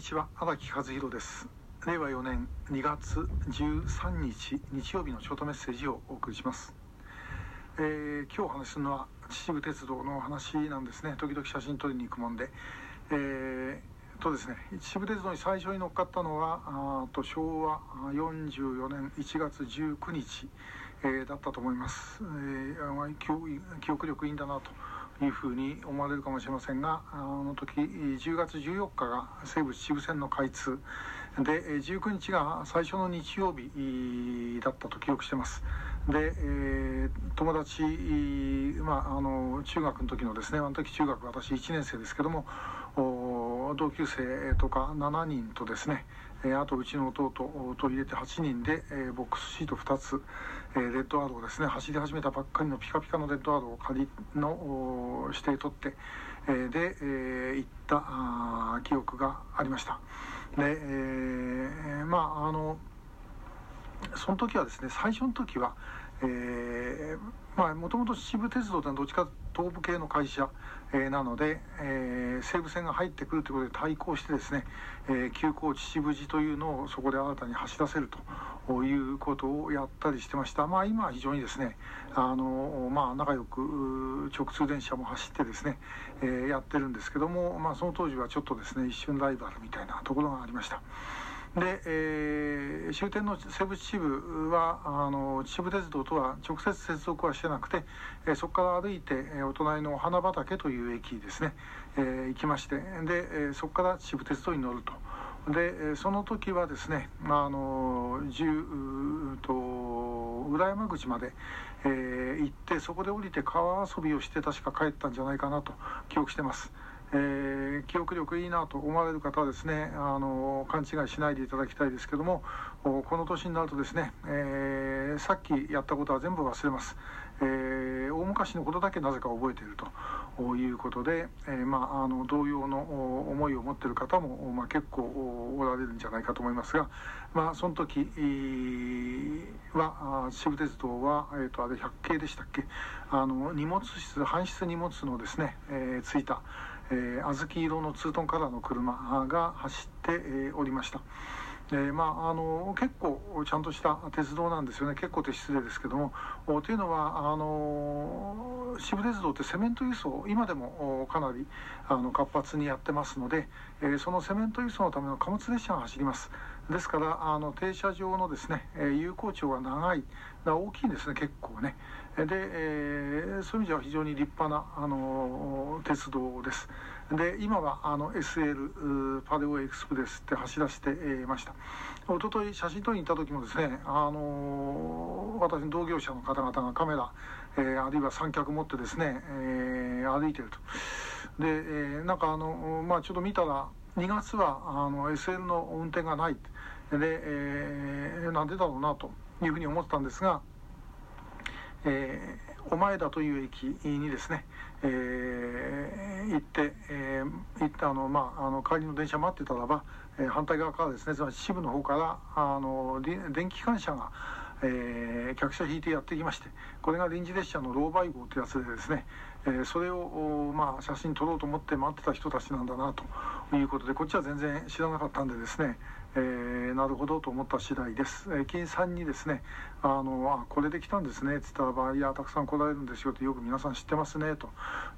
にちは。荒木和弘です。令和4年2月13日日曜日のショートメッセージをお送りします、えー、今日お話しするのは秩父鉄道の話なんですね。時々写真撮りに行くもんで。えー、とですね秩父鉄道に最初に乗っかったのはあと昭和44年1月19日、えー、だったと思います、えー、記憶力いいんだなというふうに思われるかもしれませんがあの時10月14日が西武秩父線の開通。で19日が最初の日曜日だったと記憶してます。で、えー、友達、まあ、あの中学の時のですねあの時中学私1年生ですけども同級生とか7人とですねあとうちの弟を取り入れて8人でえボックスシート2つえレッドアードをですね走り始めたばっかりのピカピカのレッドアードを仮の指定取ってえでえ行った記憶がありました。で、え、まああのその時はですね最初の時はえ、まあもともと秩父鉄道というのはどっちか東部系の会社、えー、なので、えー、西武線が入ってくるということで対抗してですね、えー、急行秩父寺というのをそこで新たに走らせるということをやったりしてました。まあ今は非常にですねあのまあ仲良く直通電車も走ってですね、えー、やってるんですけどもまあその当時はちょっとですね一瞬ライバルみたいなところがありました。で、えー、終点の西武秩父はあの秩父鉄道とは直接接続はしてなくて、えー、そこから歩いて、えー、お隣の花畑という駅ですね、えー、行きましてで、え、そこから秩父鉄道に乗ると。でその時はですね、まあ、あの10と浦山口まで、え、行ってそこで降りて川遊びをして確か帰ったんじゃないかなと記憶してます。えー、記憶力いいなと思われる方はですねあの勘違いしないでいただきたいですけどもこの年になるとですね、えー、さっきやったことは全部忘れます、えー、大昔のことだけなぜか覚えているということで、えまあ、あの同様の思いを持っている方も、まあ、結構おられるんじゃないかと思いますが、まあ、その時は秩父鉄道は、えーと、あれ100系でしたっけ？あの荷物室搬出荷物のですね、えついたえー、小豆色のツートンカラーの車が走って、え、おりました。えー、まあ、あの結構ちゃんとした鉄道なんですよね。結構って失礼ですけども。というのはあの渋鉄道ってセメント輸送今でもかなりあの活発にやってますので、えー、そのセメント輸送のための貨物列車が走ります。ですからあの停車場のですね、え、有効長が長い。大きいんですね結構ね。で、えー、そういう意味では非常に立派なあの鉄道です。で今はあの SL パレオエクスプレスって走らせていました。一昨日写真撮りに行った時もですねあの私の同業者の方々がカメラ、えー、あるいは三脚持ってですね、えー、歩いてると。で、えー、なんかあのまあちょっと見たら2月はあの SL の運転がないで、えー、なんでだろうなというふうに思ってたんですがえー、お前田という駅にですね、えー、行って、えー、行ってあの、まあ、あの帰りの電車待ってたらば、えー、反対側からですねつまり秩父の方からあの電気機関車が、えー、客車引いてやってきましてこれが臨時列車のローバイ号ってやつでですね、えー、それを、まあ、写真撮ろうと思って待ってた人たちなんだなということでこっちは全然知らなかったんでですねえー、なるほどと思った次第です。駅員さんにですね、あの、あ、これで来たんですね、って言ったらば、いや、たくさん来られるんですよってよく皆さん知ってますね、と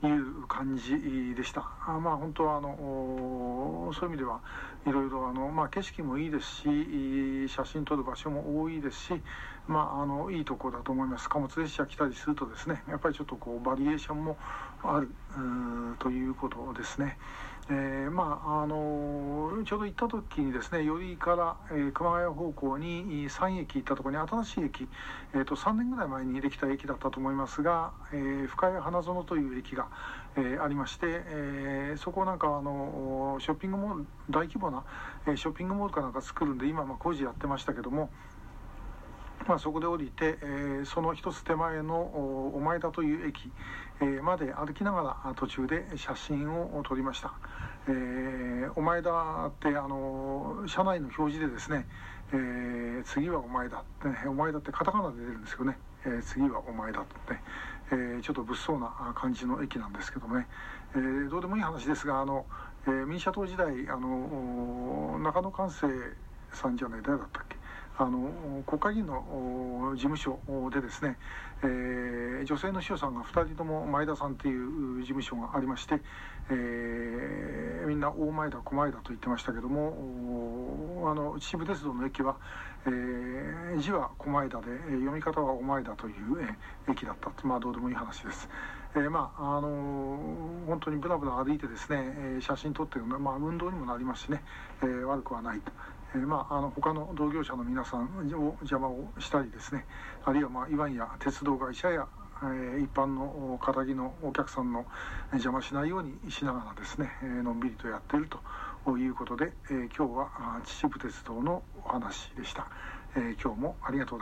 いう感じでした。あまあ、本当は、あの、そういう意味では、いろいろ、あの、まあ、景色もいいですし、写真撮る場所も多いですし、まあ、あの、いいところだと思います。貨物列車来たりするとですね、やっぱりちょっとこう、バリエーションもある、ということですね。えー、まああのちょうど行った時にですね寄居から、えー、熊谷方向に3駅行ったところに新しい駅、えーと、3年ぐらい前にできた駅だったと思いますが、えー、深谷花園という駅が、えー、ありまして、えー、そこなんかあのショッピングモール大規模な、えショッピングモールかなんか作るんで今まあ工事やってましたけどもまあ、そこで降りて、えー、その一つ手前のお前田という駅、えー、まで歩きながら途中で写真を撮りました、えー、お前田ってあの車内の表示でですね、えー、次はお前だって、ね、お前だってカタカナで出るんですよね、えー、次はお前だって、えー、ちょっと物騒な感じの駅なんですけどね、えー、どうでもいい話ですがあの、えー、民社党時代あの中野寛生さんじゃない誰だったっけ？あの国会議員の事務所でですね、えー、女性の秘書さんが2人とも前田さんという事務所がありまして、えー、みんな大前田小前田と言ってましたけどもあの秩父鉄道の駅は、えー、字は小前田で読み方はお前田という、駅だったまあどうでもいい話です。えー、まああのー、本当にぶらぶら歩いてですね、えー、写真撮ってるのは、まあ、運動にもなりますしね、えー、悪くはないと。えー、まあ、あの他の同業者の皆さんを邪魔をしたりですね。あるいは、まあ、いわんや鉄道会社や、え、一般の肩着のお客さんの邪魔しないようにしながらですね、え、のんびりとやっているということで、え、今日は秩父鉄道のお話でした、え、今日もありがとうございました。